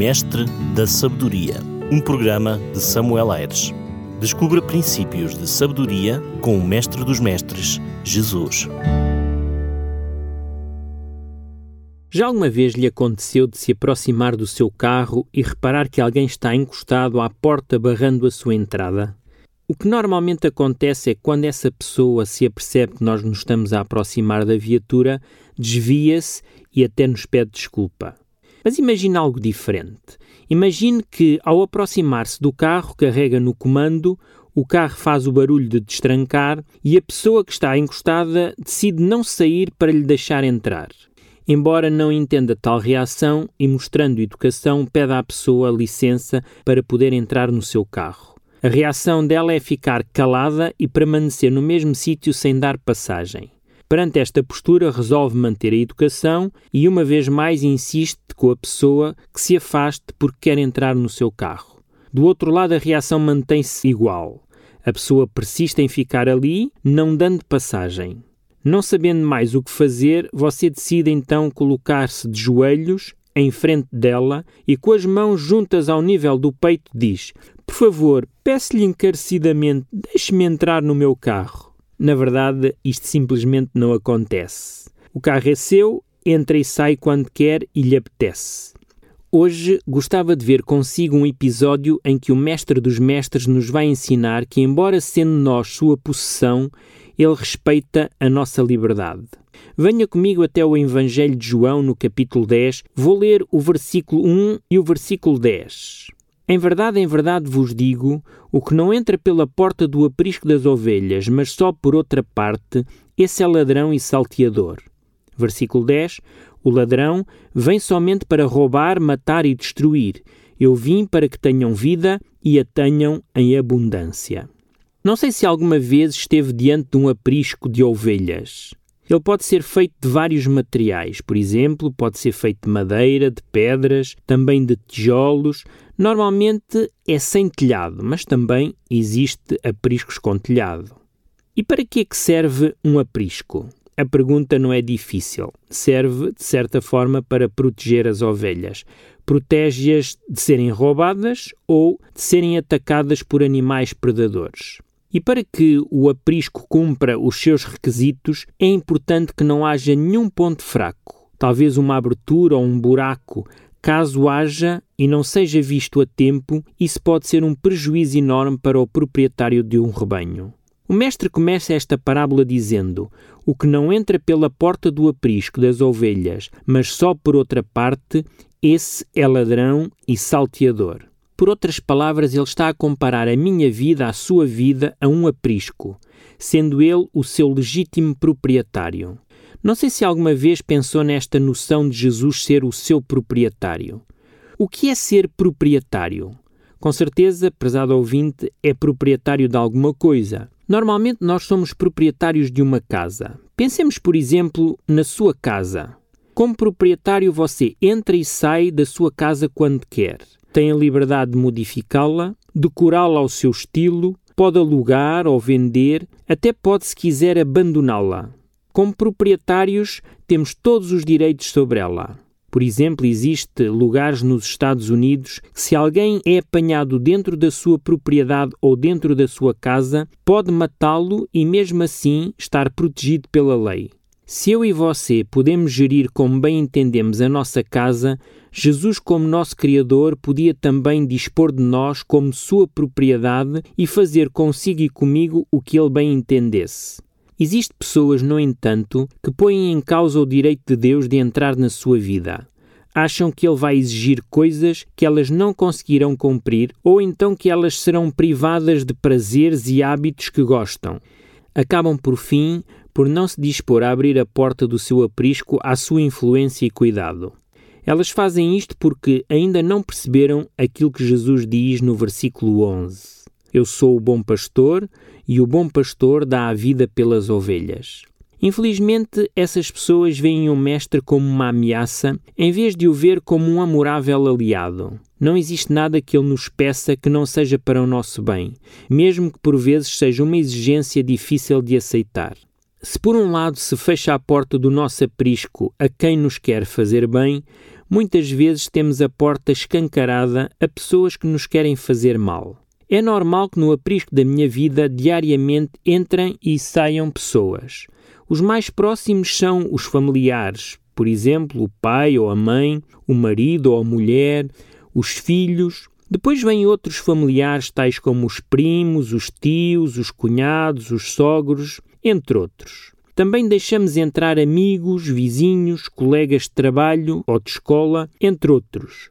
Mestre da Sabedoria, um programa de Samuel Aires. Descubra princípios de sabedoria com o Mestre dos Mestres, Jesus. Já alguma vez lhe aconteceu de se aproximar do seu carro e reparar que alguém está encostado à porta barrando a sua entrada? O que normalmente acontece é quando essa pessoa se apercebe que nós nos estamos a aproximar da viatura, desvia-se e até nos pede desculpa. Mas imagine algo diferente. Imagine que, ao aproximar-se do carro, carrega no comando, o carro faz o barulho de destrancar e a pessoa que está encostada decide não sair para lhe deixar entrar. Embora não entenda tal reação e mostrando educação, pede à pessoa licença para poder entrar no seu carro. A reação dela é ficar calada e permanecer no mesmo sítio sem dar passagem. Perante esta postura, resolve manter a educação e, uma vez mais, insiste com a pessoa que se afaste porque quer entrar no seu carro. Do outro lado, a reação mantém-se igual. A pessoa persiste em ficar ali, não dando passagem. Não sabendo mais o que fazer, você decide então colocar-se de joelhos em frente dela e com as mãos juntas ao nível do peito diz: Por favor, peço-lhe encarecidamente, deixe-me entrar no meu carro. Na verdade, isto simplesmente não acontece. O carro é seu, entra e sai quando quer e lhe apetece. Hoje gostava de ver consigo um episódio em que o Mestre dos Mestres nos vai ensinar que, embora sendo nós sua possessão, ele respeita a nossa liberdade. Venha comigo até o Evangelho de João, no capítulo 10. Vou ler o versículo 1 e o versículo 10. Em verdade, em verdade vos digo: o que não entra pela porta do aprisco das ovelhas, mas só por outra parte, esse é ladrão e salteador. Versículo 10: O ladrão vem somente para roubar, matar e destruir. Eu vim para que tenham vida e a tenham em abundância. Não sei se alguma vez esteve diante de um aprisco de ovelhas. Ele pode ser feito de vários materiais, por exemplo, pode ser feito de madeira, de pedras, também de tijolos. Normalmente é sem telhado, mas também existe apriscos com telhado. E para que é que serve um aprisco? A pergunta não é difícil. Serve, de certa forma, para proteger as ovelhas. Protege-as de serem roubadas ou de serem atacadas por animais predadores. E para que o aprisco cumpra os seus requisitos, é importante que não haja nenhum ponto fraco, talvez uma abertura ou um buraco. Caso haja e não seja visto a tempo, isso pode ser um prejuízo enorme para o proprietário de um rebanho. O mestre começa esta parábola dizendo: O que não entra pela porta do aprisco das ovelhas, mas só por outra parte, esse é ladrão e salteador. Por outras palavras, ele está a comparar a minha vida, a sua vida, a um aprisco, sendo ele o seu legítimo proprietário. Não sei se alguma vez pensou nesta noção de Jesus ser o seu proprietário. O que é ser proprietário? Com certeza, prezado ouvinte, é proprietário de alguma coisa. Normalmente nós somos proprietários de uma casa. Pensemos, por exemplo, na sua casa. Como proprietário, você entra e sai da sua casa quando quer tem a liberdade de modificá-la, decorá-la ao seu estilo, pode alugar ou vender, até pode, se quiser, abandoná-la. Como proprietários, temos todos os direitos sobre ela. Por exemplo, existe lugares nos Estados Unidos que se alguém é apanhado dentro da sua propriedade ou dentro da sua casa, pode matá-lo e mesmo assim estar protegido pela lei. Se eu e você podemos gerir como bem entendemos a nossa casa, Jesus, como nosso Criador, podia também dispor de nós como sua propriedade e fazer consigo e comigo o que ele bem entendesse. Existem pessoas, no entanto, que põem em causa o direito de Deus de entrar na sua vida. Acham que ele vai exigir coisas que elas não conseguirão cumprir ou então que elas serão privadas de prazeres e hábitos que gostam. Acabam, por fim, por não se dispor a abrir a porta do seu aprisco à sua influência e cuidado. Elas fazem isto porque ainda não perceberam aquilo que Jesus diz no versículo 11: Eu sou o bom pastor e o bom pastor dá a vida pelas ovelhas. Infelizmente, essas pessoas veem o Mestre como uma ameaça em vez de o ver como um amorável aliado. Não existe nada que ele nos peça que não seja para o nosso bem, mesmo que por vezes seja uma exigência difícil de aceitar. Se por um lado se fecha a porta do nosso aprisco a quem nos quer fazer bem, muitas vezes temos a porta escancarada a pessoas que nos querem fazer mal. É normal que no aprisco da minha vida diariamente entrem e saiam pessoas. Os mais próximos são os familiares, por exemplo, o pai ou a mãe, o marido ou a mulher, os filhos. Depois vêm outros familiares, tais como os primos, os tios, os cunhados, os sogros, entre outros. Também deixamos entrar amigos, vizinhos, colegas de trabalho ou de escola, entre outros.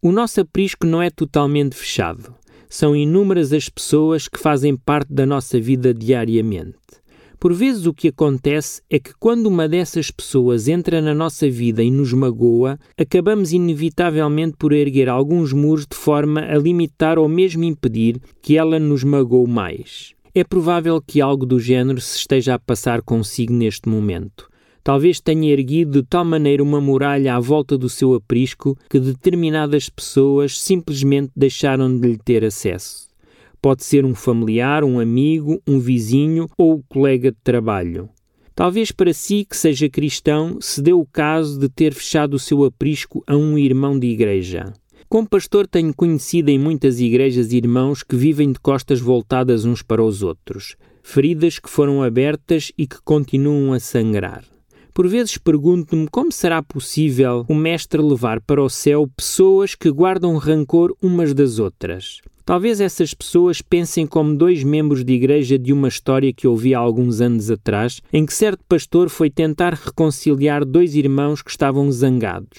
O nosso aprisco não é totalmente fechado. São inúmeras as pessoas que fazem parte da nossa vida diariamente. Por vezes o que acontece é que quando uma dessas pessoas entra na nossa vida e nos magoa, acabamos inevitavelmente por erguer alguns muros de forma a limitar ou mesmo impedir que ela nos magoe mais. É provável que algo do género se esteja a passar consigo neste momento. Talvez tenha erguido de tal maneira uma muralha à volta do seu aprisco que determinadas pessoas simplesmente deixaram de lhe ter acesso. Pode ser um familiar, um amigo, um vizinho ou colega de trabalho. Talvez para si, que seja cristão, se deu o caso de ter fechado o seu aprisco a um irmão de igreja. Como pastor, tenho conhecido em muitas igrejas irmãos que vivem de costas voltadas uns para os outros, feridas que foram abertas e que continuam a sangrar. Por vezes pergunto-me como será possível o Mestre levar para o céu pessoas que guardam rancor umas das outras. Talvez essas pessoas pensem como dois membros de igreja de uma história que ouvi há alguns anos atrás, em que certo pastor foi tentar reconciliar dois irmãos que estavam zangados.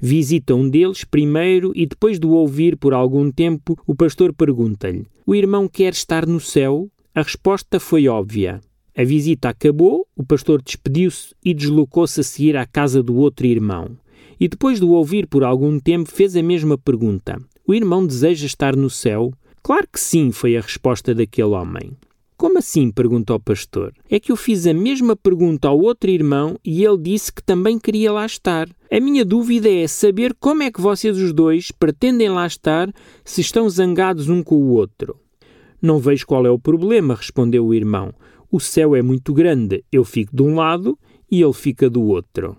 Visita um deles primeiro e depois de o ouvir por algum tempo, o pastor pergunta-lhe: O irmão quer estar no céu? A resposta foi óbvia. A visita acabou, o pastor despediu-se e deslocou-se a seguir à casa do outro irmão. E depois de o ouvir por algum tempo, fez a mesma pergunta: o irmão deseja estar no céu? Claro que sim, foi a resposta daquele homem. Como assim? perguntou o pastor. É que eu fiz a mesma pergunta ao outro irmão e ele disse que também queria lá estar. A minha dúvida é saber como é que vocês os dois pretendem lá estar se estão zangados um com o outro. Não vejo qual é o problema, respondeu o irmão. O céu é muito grande, eu fico de um lado e ele fica do outro.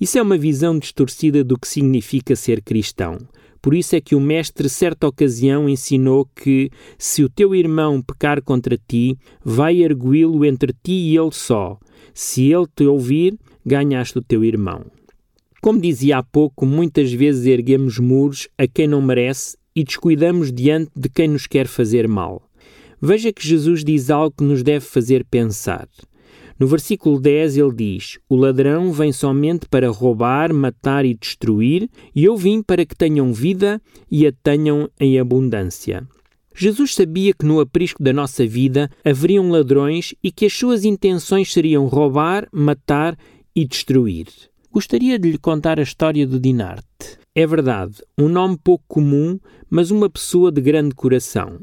Isso é uma visão distorcida do que significa ser cristão. Por isso é que o Mestre, certa ocasião, ensinou que, se o teu irmão pecar contra ti, vai ergui-lo entre ti e ele só. Se ele te ouvir, ganhaste o teu irmão. Como dizia há pouco, muitas vezes erguemos muros a quem não merece e descuidamos diante de quem nos quer fazer mal. Veja que Jesus diz algo que nos deve fazer pensar. No versículo 10 ele diz: O ladrão vem somente para roubar, matar e destruir, e eu vim para que tenham vida e a tenham em abundância. Jesus sabia que no aprisco da nossa vida haveriam ladrões e que as suas intenções seriam roubar, matar e destruir. Gostaria de lhe contar a história do Dinarte. É verdade, um nome pouco comum, mas uma pessoa de grande coração.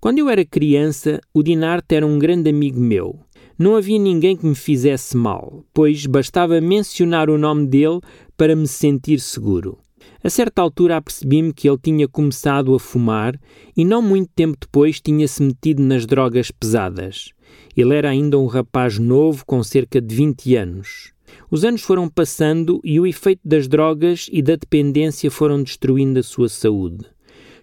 Quando eu era criança, o Dinarte era um grande amigo meu. Não havia ninguém que me fizesse mal, pois bastava mencionar o nome dele para me sentir seguro. A certa altura apercebi-me que ele tinha começado a fumar e não muito tempo depois tinha-se metido nas drogas pesadas. Ele era ainda um rapaz novo com cerca de 20 anos. Os anos foram passando e o efeito das drogas e da dependência foram destruindo a sua saúde.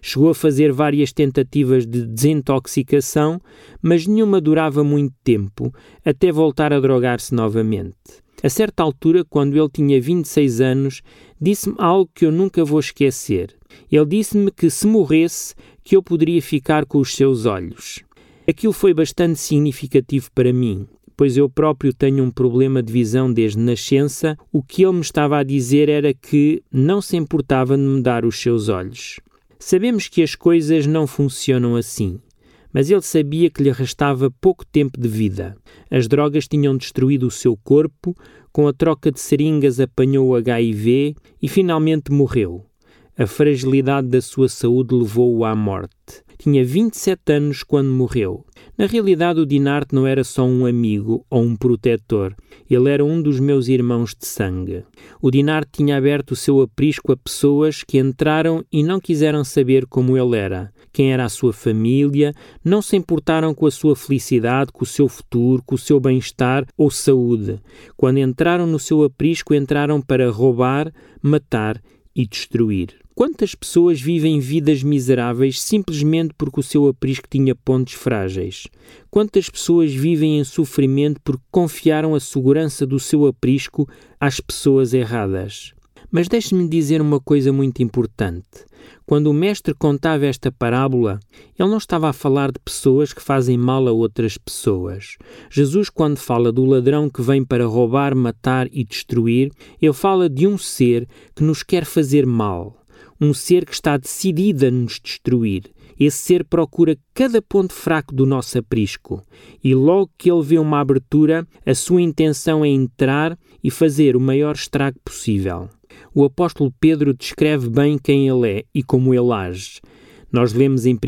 Chegou a fazer várias tentativas de desintoxicação, mas nenhuma durava muito tempo, até voltar a drogar-se novamente. A certa altura, quando ele tinha 26 anos, disse-me algo que eu nunca vou esquecer. Ele disse-me que se morresse, que eu poderia ficar com os seus olhos. Aquilo foi bastante significativo para mim, pois eu próprio tenho um problema de visão desde nascença. O que ele me estava a dizer era que não se importava de me dar os seus olhos. Sabemos que as coisas não funcionam assim, mas ele sabia que lhe restava pouco tempo de vida. As drogas tinham destruído o seu corpo, com a troca de seringas apanhou o HIV e finalmente morreu. A fragilidade da sua saúde levou-o à morte. Tinha 27 anos quando morreu. Na realidade, o Dinarte não era só um amigo ou um protetor, ele era um dos meus irmãos de sangue. O Dinarte tinha aberto o seu aprisco a pessoas que entraram e não quiseram saber como ele era, quem era a sua família, não se importaram com a sua felicidade, com o seu futuro, com o seu bem-estar ou saúde. Quando entraram no seu aprisco, entraram para roubar, matar e destruir. Quantas pessoas vivem vidas miseráveis simplesmente porque o seu aprisco tinha pontos frágeis? Quantas pessoas vivem em sofrimento porque confiaram a segurança do seu aprisco às pessoas erradas? Mas deixe-me dizer uma coisa muito importante. Quando o mestre contava esta parábola, ele não estava a falar de pessoas que fazem mal a outras pessoas. Jesus, quando fala do ladrão que vem para roubar, matar e destruir, ele fala de um ser que nos quer fazer mal um ser que está decidido a nos destruir. Esse ser procura cada ponto fraco do nosso aprisco e logo que ele vê uma abertura, a sua intenção é entrar e fazer o maior estrago possível. O apóstolo Pedro descreve bem quem ele é e como ele age. Nós lemos em 1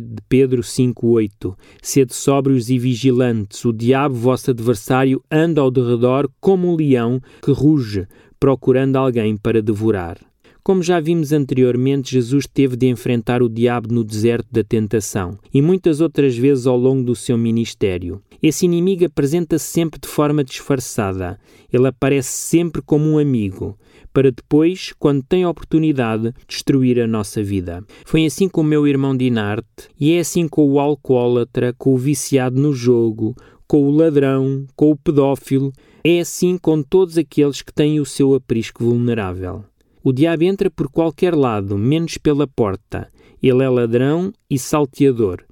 de Pedro 5,8: Sede sóbrios e vigilantes, o diabo, vosso adversário, anda ao derredor como um leão que ruge, procurando alguém para devorar. Como já vimos anteriormente, Jesus teve de enfrentar o diabo no deserto da tentação e muitas outras vezes ao longo do seu ministério. Esse inimigo apresenta-se sempre de forma disfarçada. Ele aparece sempre como um amigo, para depois, quando tem a oportunidade, destruir a nossa vida. Foi assim com o meu irmão Dinarte, e é assim com o alcoólatra, com o viciado no jogo, com o ladrão, com o pedófilo, é assim com todos aqueles que têm o seu aprisco vulnerável. O diabo entra por qualquer lado, menos pela porta. Ele é ladrão e salteador.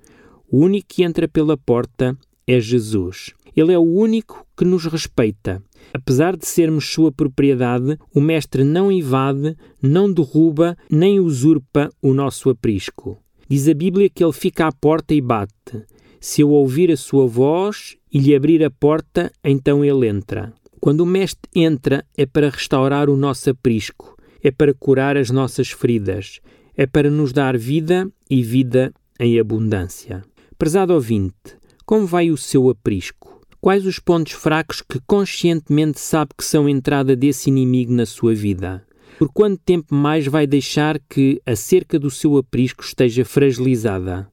O único que entra pela porta é Jesus. Ele é o único que nos respeita. Apesar de sermos sua propriedade, o Mestre não invade, não derruba, nem usurpa o nosso aprisco. Diz a Bíblia que ele fica à porta e bate. Se eu ouvir a sua voz e lhe abrir a porta, então ele entra. Quando o Mestre entra, é para restaurar o nosso aprisco é para curar as nossas feridas, é para nos dar vida e vida em abundância. Prezado ouvinte, como vai o seu aprisco? Quais os pontos fracos que conscientemente sabe que são entrada desse inimigo na sua vida? Por quanto tempo mais vai deixar que a cerca do seu aprisco esteja fragilizada?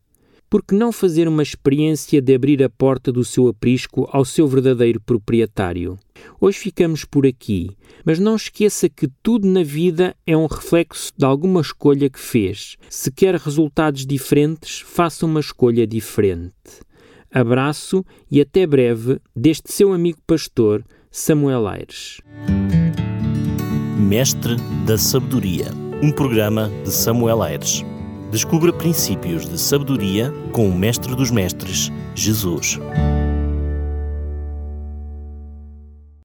Por que não fazer uma experiência de abrir a porta do seu aprisco ao seu verdadeiro proprietário? Hoje ficamos por aqui, mas não esqueça que tudo na vida é um reflexo de alguma escolha que fez. Se quer resultados diferentes, faça uma escolha diferente. Abraço e até breve deste seu amigo pastor, Samuel Aires. Mestre da Sabedoria, um programa de Samuel Aires. Descubra princípios de sabedoria com o Mestre dos Mestres, Jesus.